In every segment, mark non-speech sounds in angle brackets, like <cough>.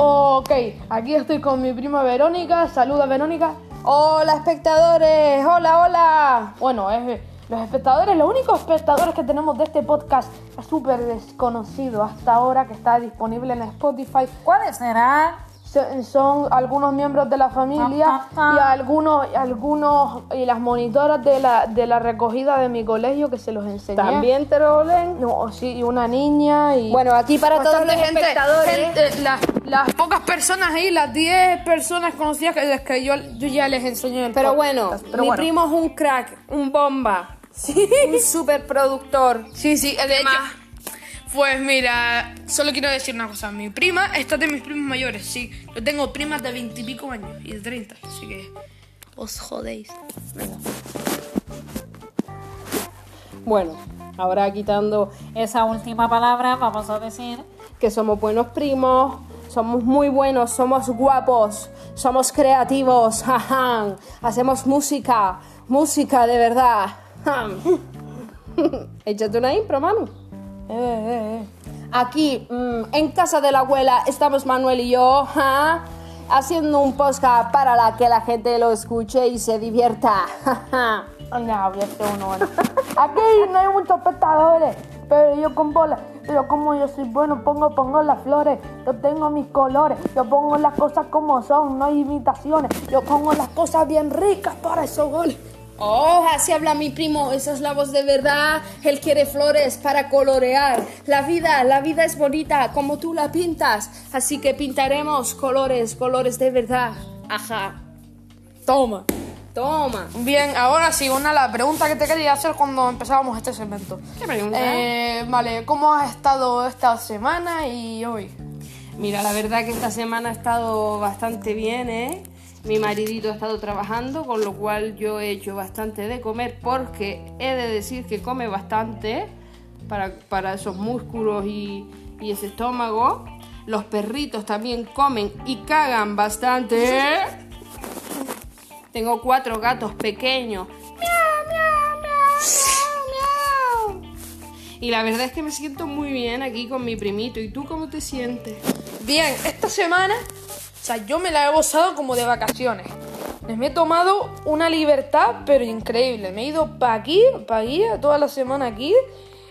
Ok, aquí estoy con mi prima Verónica. Saluda, Verónica. Hola espectadores, hola, hola. Bueno, los espectadores, los únicos espectadores que tenemos de este podcast súper desconocido hasta ahora que está disponible en Spotify. ¿Cuáles serán? Son algunos miembros de la familia y algunos, algunos y las monitoras de la, de la recogida de mi colegio que se los enseñé. También trolen. No, sí, y una niña y... Bueno, aquí para todos los gente, espectadores. gente, las, las pocas personas ahí, las 10 personas conocidas que, que yo, yo ya les enseñé el Pero bueno. Pero mi bueno. primo es un crack, un bomba, un super productor. Sí, sí, de hecho. Pues mira, solo quiero decir una cosa. Mi prima, esta es de mis primos mayores, sí. Yo tengo primas de 20 y pico años y de 30, así que os jodéis. Bueno, ahora quitando esa última palabra, vamos a decir que somos buenos primos, somos muy buenos, somos guapos, somos creativos, <laughs> jaja, hacemos música, música de verdad. <laughs> Échate una impro, Manu. Eh, eh, eh. Aquí, mm, en casa de la abuela, estamos Manuel y yo, ja, haciendo un podcast para la que la gente lo escuche y se divierta. hacer uno. <laughs> Aquí no hay muchos espectadores, pero yo con bola, pero como yo soy bueno, pongo, pongo las flores, yo tengo mis colores, yo pongo las cosas como son, no hay imitaciones, yo pongo las cosas bien ricas para esos goles. Oh, así habla mi primo, esa es la voz de verdad. Él quiere flores para colorear. La vida, la vida es bonita como tú la pintas. Así que pintaremos colores, colores de verdad. Ajá. Toma. Toma. Bien, ahora sí, una la pregunta que te quería hacer cuando empezábamos este segmento. ¿Qué pregunta? Eh, vale, ¿cómo has estado esta semana y hoy? Mira, la verdad que esta semana ha estado bastante bien, ¿eh? Mi maridito ha estado trabajando, con lo cual yo he hecho bastante de comer porque he de decir que come bastante para, para esos músculos y, y ese estómago. Los perritos también comen y cagan bastante. <laughs> Tengo cuatro gatos pequeños. Miau, miau, miau, miau, miau. Y la verdad es que me siento muy bien aquí con mi primito. ¿Y tú cómo te sientes? Bien, esta semana, sea, yo me la he gozado como de vacaciones. Me he tomado una libertad, pero increíble. Me he ido para aquí, para aquí, toda la semana aquí,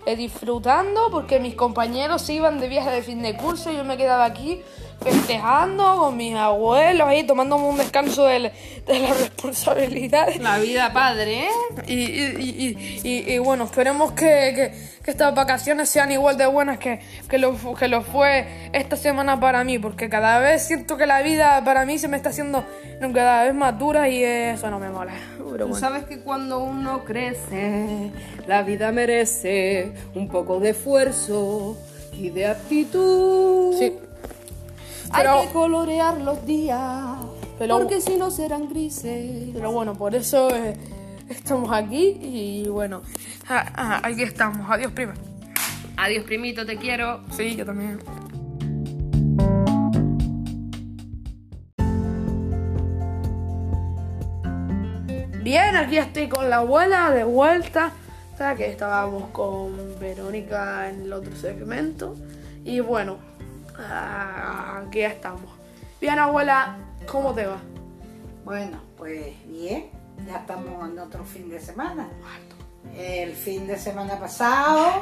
eh, disfrutando, porque mis compañeros se iban de viaje de fin de curso y yo me quedaba aquí festejando con mis abuelos, ahí tomándome un descanso del- de las <laughs> responsabilidades. La vida padre, ¿eh? Y, y, y, y- y bueno, esperemos que, que- que estas vacaciones sean igual de buenas que, que, lo, que lo fue esta semana para mí, porque cada vez siento que la vida para mí se me está haciendo cada vez más dura y eso no me mola. Pero Tú bueno. sabes que cuando uno crece, la vida merece un poco de esfuerzo y de actitud. Sí. Hay que colorear los días, Pero- porque si no serán grises. Pero bueno, por eso eh, estamos aquí y bueno, ah, ah, aquí estamos. Adiós, prima. Adiós, primito, te quiero. Sí, yo también. Bien, aquí estoy con la abuela de vuelta. O sea, que estábamos con Verónica en el otro segmento. Y bueno, ah, aquí estamos. Bien, abuela, ¿cómo te va? Bueno, pues bien, ya estamos en otro fin de semana. El fin de semana pasado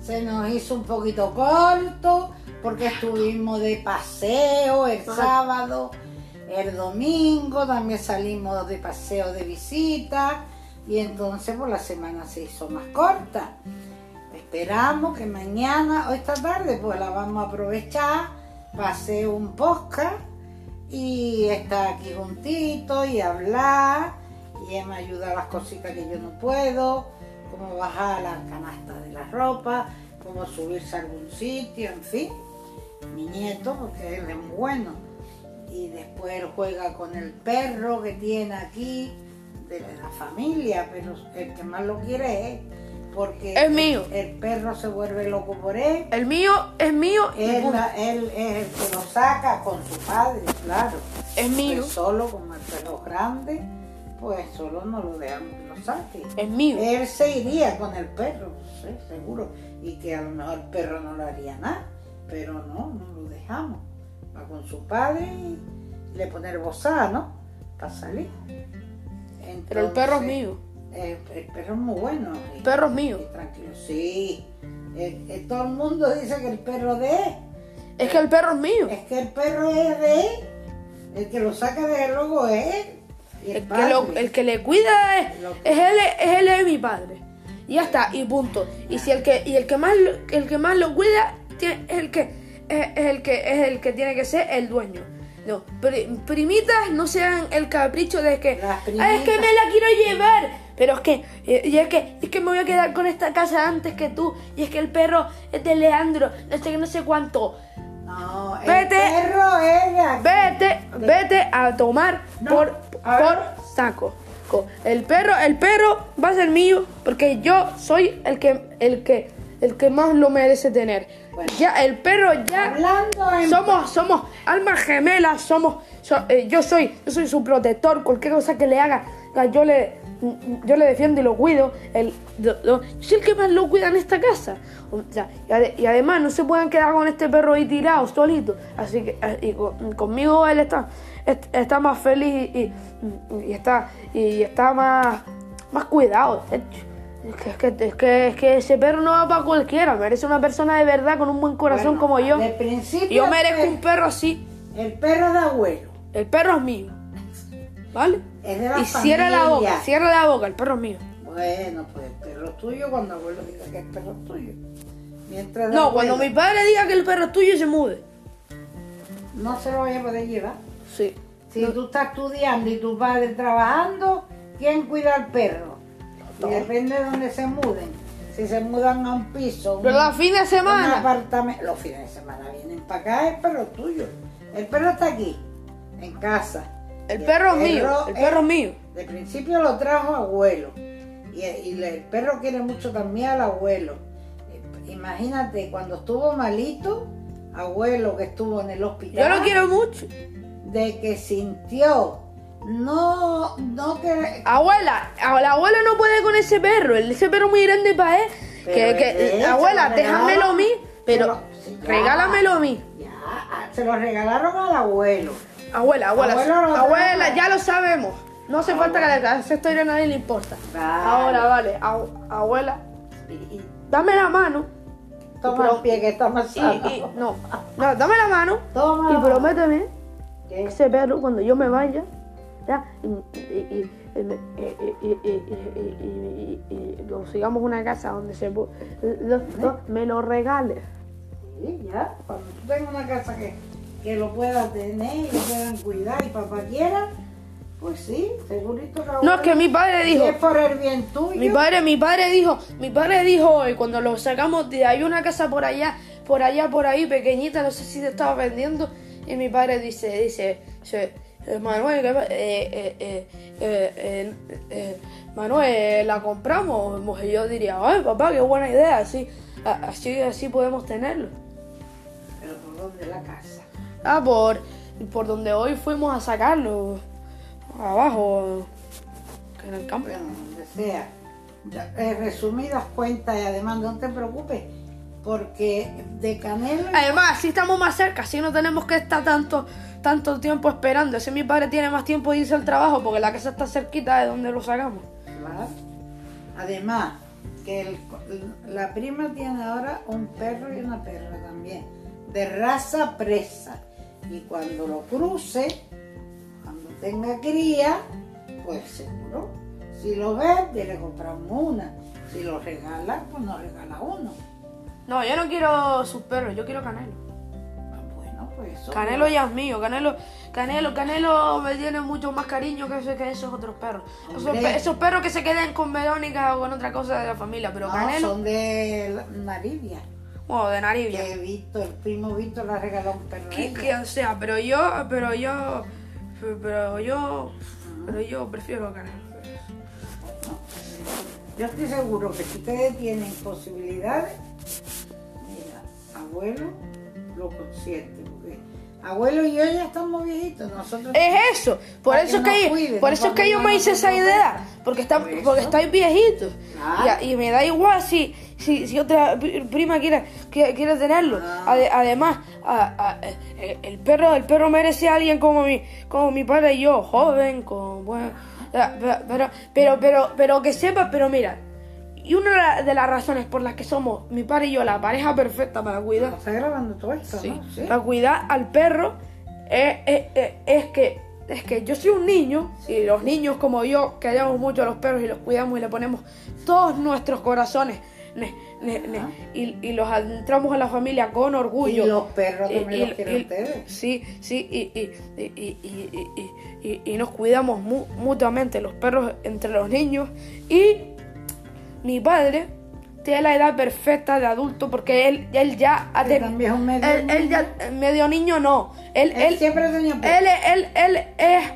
se nos hizo un poquito corto porque estuvimos de paseo el sábado, el domingo también salimos de paseo de visita y entonces por la semana se hizo más corta. Esperamos que mañana o esta tarde pues la vamos a aprovechar para hacer un podcast y estar aquí juntito y hablar y él me ayuda a las cositas que yo no puedo, como bajar la canasta de la ropa, como subirse a algún sitio, en fin. Mi nieto, porque él es muy bueno. Y después él juega con el perro que tiene aquí, de la familia, pero el que más lo quiere es porque Es mío. el perro se vuelve loco por él. El mío es mío y Él, punto. él es el que lo saca con su padre, claro. Es mío. Pues solo, como el perro grande, pues solo no lo dejamos que lo saque. Es mío. Él se iría con el perro, sí, seguro. Y que a lo mejor el perro no le haría nada, pero no, no lo dejamos. va con su padre y le pone el bozal, ¿no? Para salir. Pero el perro es mío. Eh, el perro es muy bueno. y- El perro es mío. y tranquilo, sí. Eh, eh, todo el mundo dice que el perro de él. Es que el perro es mío. Es que el perro es de él. El que lo saca desde luego es él. Y el, El que, lo- el que le cuida es, es él, es él es mi padre. Y ya está, y punto. Y si el que, y el que más lo- el que más lo cuida es el que es el que es el que tiene que ser el dueño. No, pri- primitas no sean el capricho de que "Ah, es que primitas". me la quiero llevar. Pero es que, y y es que, es que me voy a quedar con esta casa antes que tú. Y es que el perro es de Leandro, no sé, no sé cuánto. No, el Vete. perro es. Vete, vete a tomar No, por, a por saco. Co- El perro, el perro va a ser mío porque yo soy el que, el que, el que más lo merece tener. Bueno. Ya, el perro ya. Hablando en Somos, somos almas gemelas, somos, so- eh, yo soy, yo soy su protector, cualquier cosa que le haga, ah, yo le, yo le defiendo y lo cuido. El, lo- lo- yo soy el que más lo cuida en esta casa. O sea, y, ade- y además no se pueden quedar con este perro ahí tirado, solito. Así que eh, y con- conmigo él está, est- está más feliz y, y- y está, y está más, más cuidado. de hecho. Es que, es, que, es, que, es que ese perro no va para cualquiera, merece una persona de verdad con un buen corazón Bueno, como yo. de principio Y yo merezco un perro así. El perro de abuelo. El perro es mío. ¿Vale? Es de la y cierra la boca, cierra la boca, el perro es mío. Bueno, pues el perro es tuyo cuando abuelo diga que el perro es tuyo. Mientras No, abuelo, cuando mi padre diga que el perro es tuyo, se mude. No se lo vaya a poder llevar. Sí. Si tú estás estudiando y tu padre trabajando, ¿quién cuida al perro? Y depende de dónde se muden. Si se mudan a un piso, Pero los fines de un semana. apartamento, los fines de semana vienen para acá, el perro tuyo. El perro está aquí, en casa. El Y perro es mío, el perro es mío. De principio lo trajo abuelo. Y, el perro quiere mucho también al abuelo. Eh, Imagínate, cuando estuvo malito, abuelo que estuvo en el hospital Yo lo quiero mucho. de que sintió, no, no que... Abuela, la abuela no puede con ese perro. Ese perro es muy grande para él. Pero Que, es que- de él, abuela, déjamelo a mí. Pero lo- ya. regálamelo a mí. Ya, ah, se lo regalaron al abuelo. Abuela, abuela, Abuelo lo abuela, ya lo sabemos. No hace falta que esa historia a nadie le importa. Vale. Ahora, vale, abu- abuela, dame la mano. toma el pie que está más Y, y- no, no, dame la mano. Toma. Y prométeme Que- ese perro cuando yo me vaya, ¿ya? Y, consigamos una casa donde se me lo regales. Sí, ya, cuando tú tengas una casa que, que lo puedas tener y lo puedan cuidar y papá quiera, pues sí, segurito que No, es que mi padre dijo. Es por el bien tuyo. Mi padre, mi padre dijo, mi padre dijo hoy, cuando lo sacamos de hay una casa por allá, por allá, por ahí, pequeñita, no sé si te estaba vendiendo. Y mi padre dice, dice, dice Manuel, ¿qué pa- eh, eh, eh, eh, eh, eh, Manuel, la compramos, y yo diría, ay papá, qué buena idea, así, así, así podemos tenerlo. Pero por dónde la casa. Ah, por, por donde hoy fuimos a sacarlo, abajo, en el campo. Bueno, donde sea. Eh, resumidas cuentas y además no te preocupes, porque de Canelo Además, así estamos más cerca, así no tenemos que estar tanto, tanto tiempo esperando. Así mi padre tiene más tiempo de irse al trabajo porque la casa está cerquita de donde lo sacamos. Claro. Además, que el- la prima tiene ahora un perro y una perra también, de raza presa. Y cuando lo cruce, cuando tenga cría, pues seguro. Si lo vende, le compramos una. Si lo regala, pues nos regala uno. No, yo no quiero sus perros, yo quiero Canelo. Pues eso. Canelo ya es mío, Canelo, Canelo, Canelo me tiene mucho más cariño que, ese- que esos otros perros. Esos, perros que se queden con Verónica o con otra cosa de la familia, pero No, Canelo, son de la- Narivia. bueno, de Naribia. Que Víctor, el primo Víctor le ha regalado un perro Qui- ella. Quien sea, pero yo, pero yo, pero yo, pero yo prefiero a Canelo. Yo estoy seguro que si ustedes tienen posibilidades, mira, abuelo lo consiente, porque abuelo y yo ya estamos viejitos, nosotros Es eso, por eso que que, por eso es que yo me hice esa idea, porque, Por porque estáis viejitos. Claro. Y, y me da igual si, si, si otra pri- prima quiere, quiere, quiere tenerlo. Ah. Ade- además, a- a- eh, el, perro, el perro merece a alguien como mi, como mi padre y yo, joven, con buen... Pero, pero, pero, pero, pero que sepa, pero mira, y una de la- de las razones por las que somos mi padre y yo la pareja perfecta para cuidar ¿Está grabando todo esto, Sí. no? Sí. Para cuidar al perro es, es- es- es que es que yo soy un niño y los niños como yo queremos mucho a los perros y los cuidamos y le ponemos todos nuestros corazones ne- ne- ne- Ajá. y, y los adentramos a la familia con orgullo. Y los perros también y- los quieren y- ustedes. Sí, sí, y, y- y- y- y- y- y- y nos cuidamos mu- mutuamente los perros entre los niños y mi padre tiene la edad perfecta de adulto porque él, él ya ha tenido. también es un medio él, él ya, medio niño no. Él, Él él, siempre tenía él, él, él es.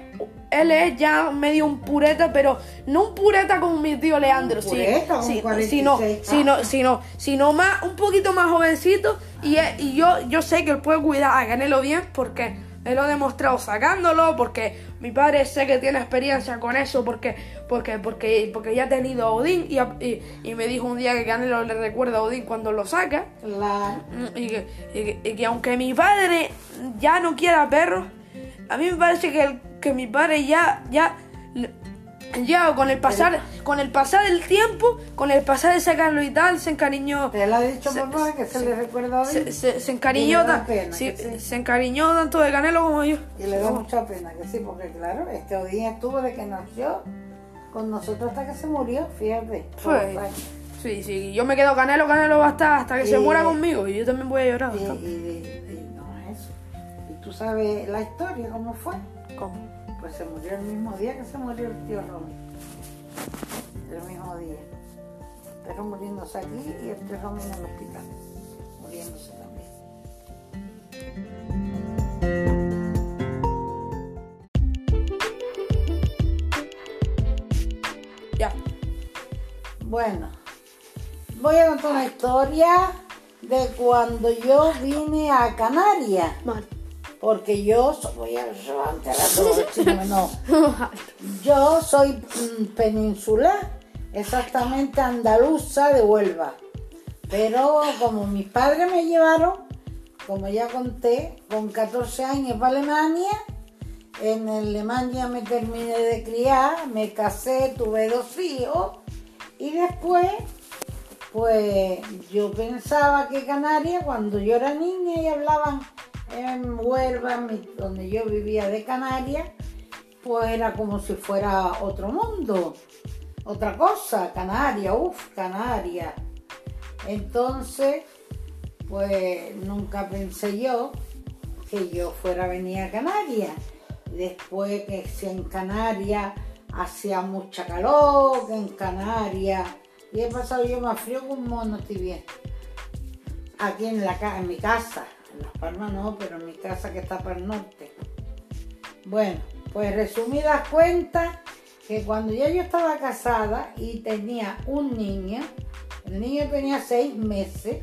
Él es ya medio un pureta, pero no un pureta como mi tío Leandro, sí, pureta, sí, 46 sino, años. sino, sino, sino más, un poquito más jovencito y, y yo, yo sé que él puede cuidar a Canelo bien porque él lo ha demostrado sacándolo, porque mi padre sé que tiene experiencia con eso, porque, porque, porque, porque ya ha tenido a Odín y, a- y, y me dijo un día que Canelo le recuerda a Odín cuando lo saca. Claro. Y que, y que- y que aunque mi padre ya no quiera perros, a mí me parece que, el- que mi padre ya, ya, ya con el pasar, con el pasar del tiempo, con el pasar de sacarlo y tal, se encariñó, lo ha dicho Se- papá que se, le recuerda hoy. se, se- se encariñó, tan- pena, sí, sí. se encariñó tanto de Canelo como yo. Y le da mucha pena que sí, porque claro, este Odín estuvo de que nació con nosotros hasta que se murió, fíjate. Años. Sí, sí, yo me quedo Canelo, Canelo va a estar hasta que se muera conmigo y yo también voy a llorar. Y, bastante. y- tú sabes la historia, cómo fue. ¿Cómo? Pues se murió el mismo día que se murió el tío Romy. El mismo día. Pero muriéndose aquí y el tío Romy en el hospital. Muriéndose también. Ya. Bueno, voy a contar una historia de cuando yo vine a Canarias. Porque yo soy, voy a <laughs> chino, no. Yo soy mm, peninsular, exactamente andaluza de Huelva. Pero como mis padres me llevaron, como ya conté, con 14 años para Alemania, en Alemania me terminé de criar, me casé, tuve dos hijos y después, pues yo pensaba que Canarias, cuando yo era niña y hablaban en Huelva, donde yo vivía de Canarias, pues era como si fuera otro mundo, otra cosa, Canarias, uff, Canarias. Entonces, pues nunca pensé yo que yo fuera a venir a Canarias. Después que si en Canarias hacía mucha calor, que en Canarias, y he pasado yo más frío que un mono, bien. Aquí en, la, en mi casa, Las Palmas no, pero en mi casa que está para el norte. Bueno, pues resumidas cuentas, que cuando ya yo estaba casada y tenía un niño, el niño tenía seis meses,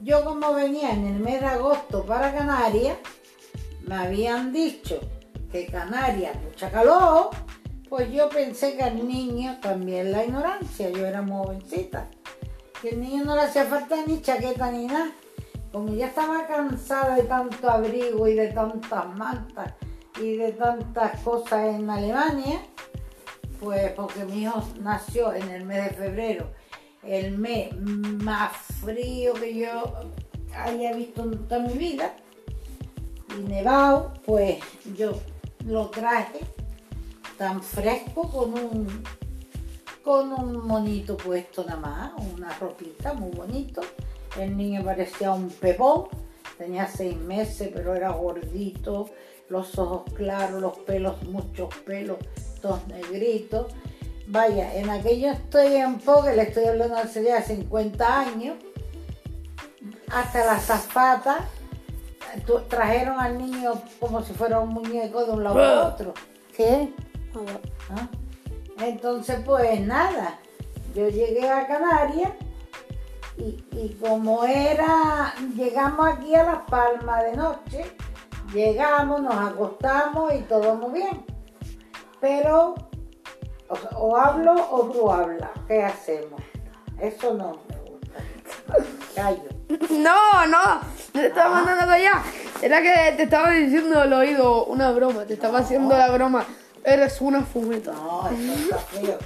yo como venía en el mes de agosto para Canarias, me habían dicho que Canarias mucha calor, pues yo pensé que al niño también la ignorancia, yo era muy jovencita, que el niño no le hacía falta ni chaqueta ni nada. Como ya estaba cansada de tanto abrigo y de tantas mantas y de tantas cosas en Alemania, pues porque mi hijo nació en el mes de febrero, el mes más frío que yo haya visto en toda mi vida, y nevado, pues yo lo traje tan fresco con un con un monito puesto nada más, una ropita muy bonito. El niño parecía un pepón, tenía seis meses, pero era gordito, los ojos claros, los pelos, muchos pelos, todos negritos. Vaya, en aquellos tiempos, que le estoy hablando hace ya 50 años, hasta las zapatas tu- trajeron al niño como si fuera un muñeco de un lado a otro. ¿Qué? ¿Ah? Entonces, pues nada, yo llegué a Canarias y, y como era, llegamos aquí a Las Palmas de noche, llegamos, nos acostamos y todo muy bien. Pero O, hablo o tú hablas. ¿Qué hacemos? Eso no me gusta. Callo. No, no, te estaba mandando allá. Era que te estaba diciendo al oído una broma, te estaba haciendo la broma. Eres una fumeta. No, eso está.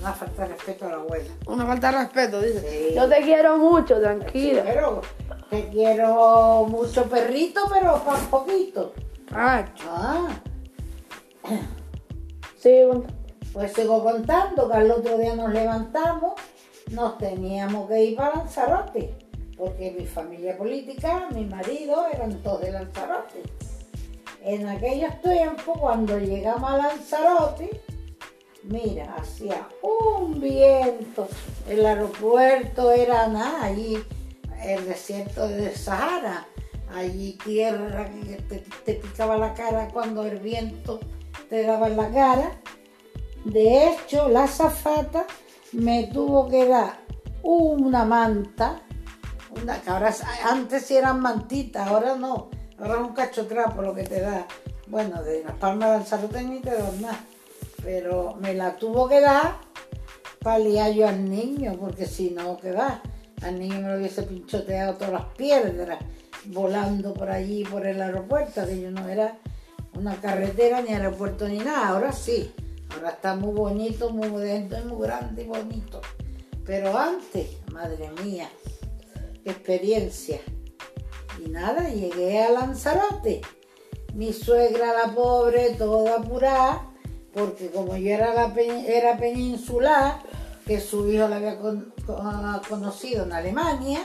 Una falta de respeto a la abuela. Una falta de respeto, dice. Sí. Yo te quiero mucho, tranquila. Pero te quiero mucho perrito, pero por poquito. Ah, Ah, sí, pues sigo contando que al otro día nos levantamos, nos teníamos que ir para Lanzarote, porque mi familia política, mi marido, eran todos de Lanzarote. En aquellos tiempos, cuando llegamos a Lanzarote, mira, hacía un viento, el aeropuerto era nada, allí el desierto de Sahara, allí tierra que te, te picaba la cara cuando el viento te daba en la cara. De hecho, la azafata me tuvo que dar una manta, una, que antes eran mantitas, ahora no, ahora es un cachotrapo lo que te da. Bueno, de las palmas de Lanzarote ni te dan nada, pero me la tuvo que dar para liar yo al niño, porque si no, ¿qué va? Al niño me lo hubiese pinchoteado todas las piedras volando por allí, por el aeropuerto, que yo no era una carretera ni aeropuerto ni nada, ahora sí. Ahora está muy bonito, muy moderno, muy grande y bonito. Pero antes, madre mía, qué experiencia. Nada, llegué a Lanzarote. Mi suegra, la pobre, toda apurada, porque como yo era, la era peninsular, que su hijo la había con- conocido en Alemania,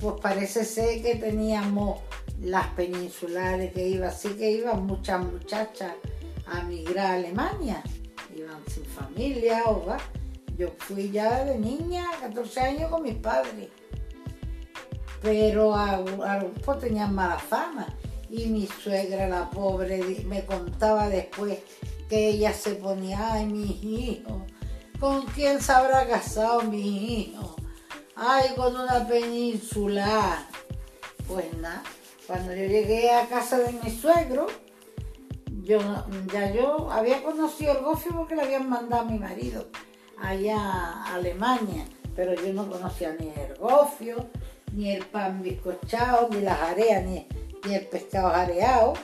pues parece ser que teníamos las peninsulares que iba, así que iban muchas muchachas a migrar a Alemania, iban sin familia o va. Yo fui ya de niña, 14 años con mis padres, pero a- algunos tenían mala fama y mi suegra, la pobre, me contaba después que ella se ponía, ay, mi hijo, ¿con quién se habrá casado mi hijo? Ay, con una peninsular. Pues nada, cuando yo llegué a casa de mi suegro, yo ya yo había conocido el gofio porque le habían mandado a mi marido allá a Alemania, pero yo no conocía ni el gofio, ni el pan bizcochado, ni las areas, ni, ni el pescado areado.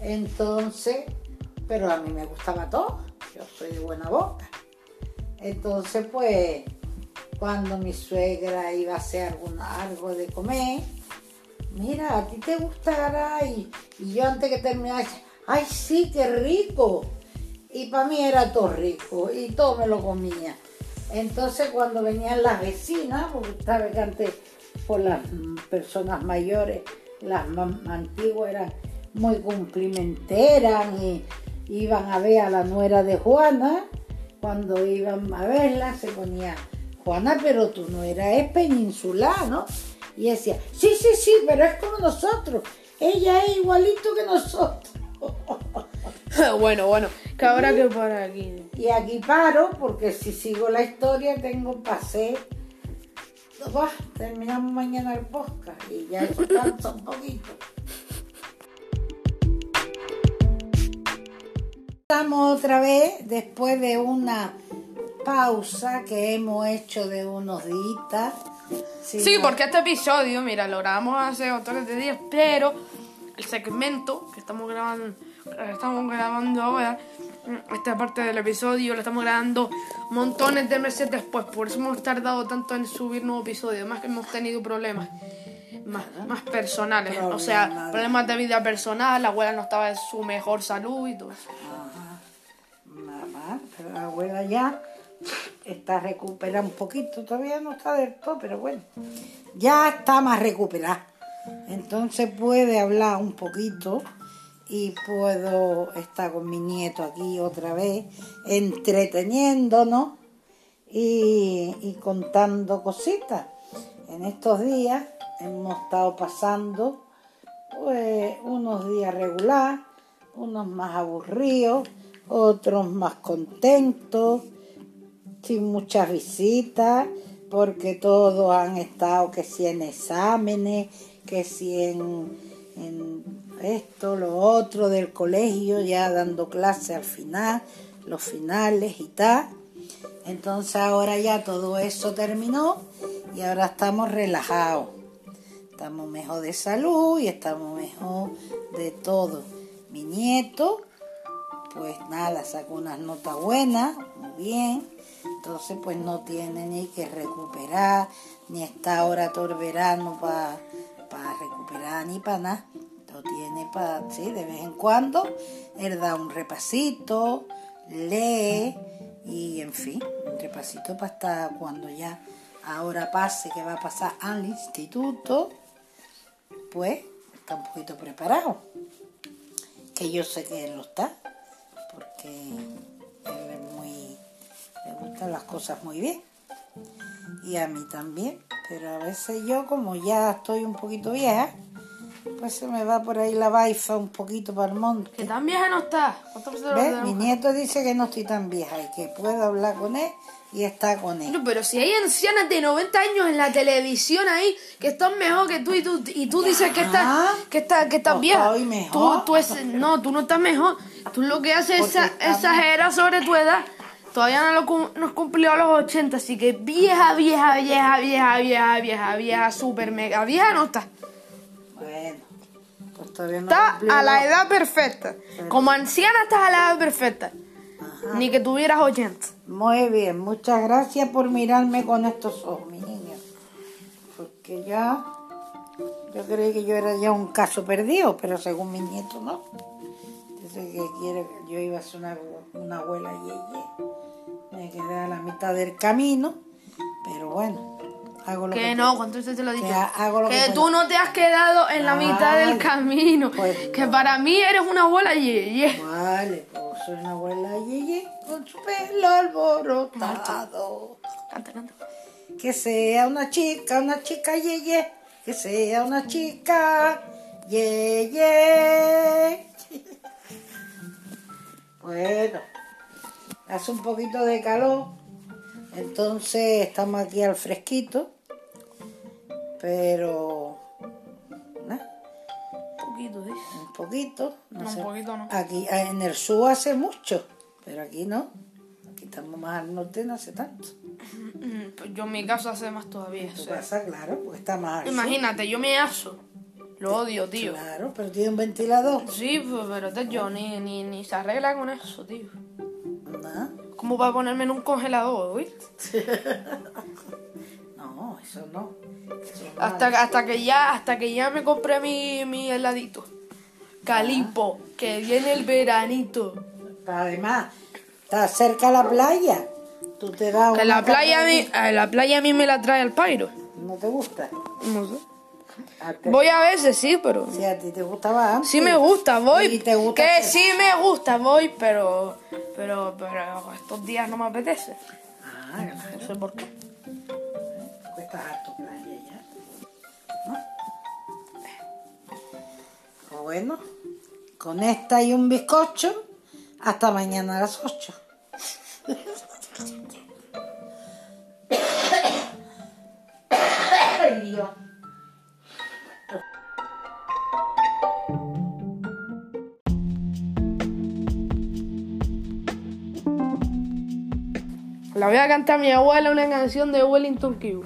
Entonces, pero a mí me gustaba todo, yo soy de buena boca. Entonces, pues, cuando mi suegra iba a hacer alguna- algo de comer, mira, a ti te gustará. Y, yo antes que terminara, ay, sí, qué rico. Y para mí era todo rico y todo me lo comía. Entonces, cuando venían las vecinas, porque sabes que antes, por las personas mayores, las más antiguas eran muy cumplimenteras y iban a ver a la nuera de Juana. Cuando iban a verla, se ponía Juana, pero tu nuera es peninsular, ¿no? Y decía, sí, sí, sí, pero es como nosotros. Ella es igualito que nosotros. <laughs> <laughs> bueno, bueno, que habrá que parar aquí. Y aquí paro porque si sigo la historia tengo pase. Buah, terminamos mañana el podcast y ya eso cansa un poquito. Estamos otra vez después de una pausa que hemos hecho de unos días. Sí, porque este episodio, mira, lo grabamos hace otros de días, pero el segmento que estamos grabando, que estamos grabando ahora, esta parte del episodio, lo estamos grabando montones de meses después, por eso hemos tardado tanto en subir nuevo episodio, además que hemos tenido problemas más, más personales, o sea, Problemas. problemas de vida personal, la abuela no estaba en su mejor salud y todo eso. Ajá. Mamá, pero la abuela ya está recuperada un poquito, todavía no está del todo, pero bueno, ya está más recuperada. Entonces puede hablar un poquito y puedo estar con mi nieto aquí otra vez, entreteniéndonos y, contando cositas. En estos días hemos estado pasando pues unos días regular, unos más aburridos, otros más contentos, sin muchas visitas, porque todos han estado que si en exámenes, que si en esto, lo otro del colegio, ya dando clase al final, los finales y tal. Entonces ahora ya todo eso terminó y ahora estamos relajados. Estamos mejor de salud y estamos mejor de todo. Mi nieto, pues nada, sacó unas notas buenas, muy bien. Entonces pues no tiene ni que recuperar, ni está ahora todo el verano para recuperar ni para nada. Lo tiene para, sí, de vez en cuando. Él da un repasito, lee y en fin, un repasito para hasta cuando ya ahora pase, que va a pasar al instituto, pues está un poquito preparado. Que yo sé que él lo está, porque él es muy, le gustan las cosas muy bien. Y a mí también, pero a veces yo como ya estoy un poquito vieja, pues se me va por ahí la baifa un poquito para el monte. Que tan vieja no está. ¿Ves? Mi nieto dice que no estoy tan vieja y que puedo hablar con él y está con él. pero si hay ancianas de 90 años en la televisión ahí que están mejor que tú y tú, y tú dices que estás que está, que estás vieja. estoy mejor. Tú, tú es- no, tú no estás mejor. Tú lo que haces es exagerar sobre tu edad. Todavía no lo cum- no has cumplido los 80, así que vieja, vieja, vieja, vieja, vieja, vieja, vieja, super mega vieja no está. Todavía no Está cumplí a la edad perfecta. Como anciana estás a la edad perfecta. Ni que tuvieras 80. Muy bien, muchas gracias por mirarme con estos ojos, mi niña. Porque ya, yo creí que yo era ya un caso perdido, pero según mi nieto no. Dice que quiere, yo iba a ser una, una abuela yeye. Me quedé a la mitad del camino, pero bueno, hago lo que, Que no, cuando usted te lo he dicho. Que ha- hago lo que que puedo. tú no te has quedado en la mitad del camino. Pues que no. para mí eres una abuela yeye. Vale, pues soy una abuela yeye con su pelo alborotado. Canta, canta. Que sea una chica, una chica yeye. Que sea una chica yeye. <laughs> Bueno, hace un poquito de calor. Entonces estamos aquí al fresquito. Pero... nada, Un poquito, dice. un poquito. No, No, un poquito no. Aquí eh, en el sur hace mucho, pero aquí no. Aquí estamos más al norte, no hace tanto. <clears throat> Pues yo en mi caso hace más todavía. o Tu casa, claro, porque está más al sur. Imagínate, yo me aso. Lo odio, tío. Claro, pero tiene un ventilador. Sí, pues, pero te- yo ni, ni, ni se arregla con eso, tío. ¿Cómo para ponerme en un congelador, ¿viste? <laughs> no, eso no. Eso. Hasta, hasta que ya, hasta que ya me compré mi, mi heladito. Calipo, que viene el veranito. Además, está cerca la playa. Tú te das Que la playa a mí, a la playa a mí me la trae el pairo. ¿No te gusta? No sé. A Voy a veces, sí, pero. Si a ti te gustaba antes. Sí me gusta, voy. Y te gusta que hacer- sí me gusta, voy, pero. Pero, pero estos días no me apetece. Ah, claro. No sé por qué. Cuesta harto playa ya. ¿No? Bueno, con esta y un bizcocho, hasta mañana a las 8. <coughs> Ay, Dios. La voy a cantar a mi abuela una canción de Wellington Q.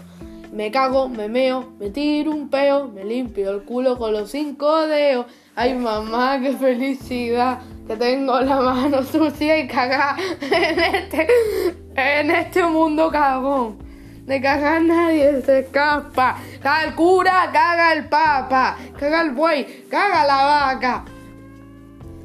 Me cago, me meo, me tiro un peo, me limpio el culo con los cinco dedos. Ay mamá, qué felicidad, que tengo la mano sucia y cagada en este, en este mundo cagón. De cagar nadie se escapa. Caga el cura, caga el papa, caga el buey, caga la vaca.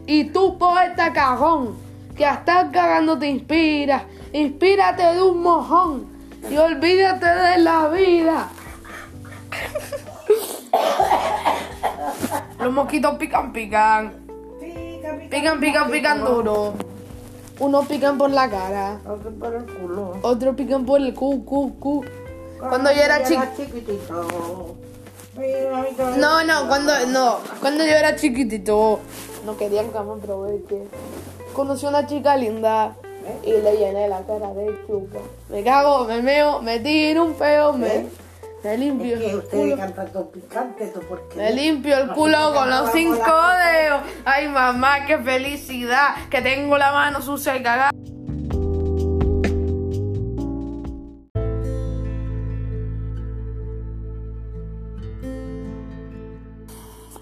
Y tú, poeta cagón, que hasta cagando te inspira, inspírate de un mojón y olvídate de la vida. Los mosquitos pican, pican, Pica, pica, pican, pican, pican duro. Unos pican por la cara, Otro por el culo. otros pican por el cu, cu, cu. Cuando yo era chiquitito. No, no, cuando no, cuando yo era chiquitito, no quería que me aproveche. Conocí a una chica linda y le llené la cara de chupa. Me cago, me meo, me tiro un peo, me, Te limpio Es que ustedes cantan todo picante, tú porque. Me limpio el culo con los cinco dedos. Ay, mamá, qué felicidad. Que tengo la mano sucia y cagada.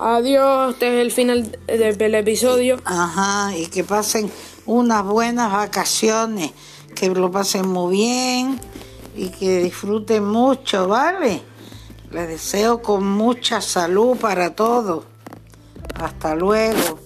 Adiós, este es el final del, del episodio. Ajá, y que pasen unas buenas vacaciones, que lo pasen muy bien y que disfruten mucho, ¿vale? Les deseo con mucha salud para todos. Hasta luego.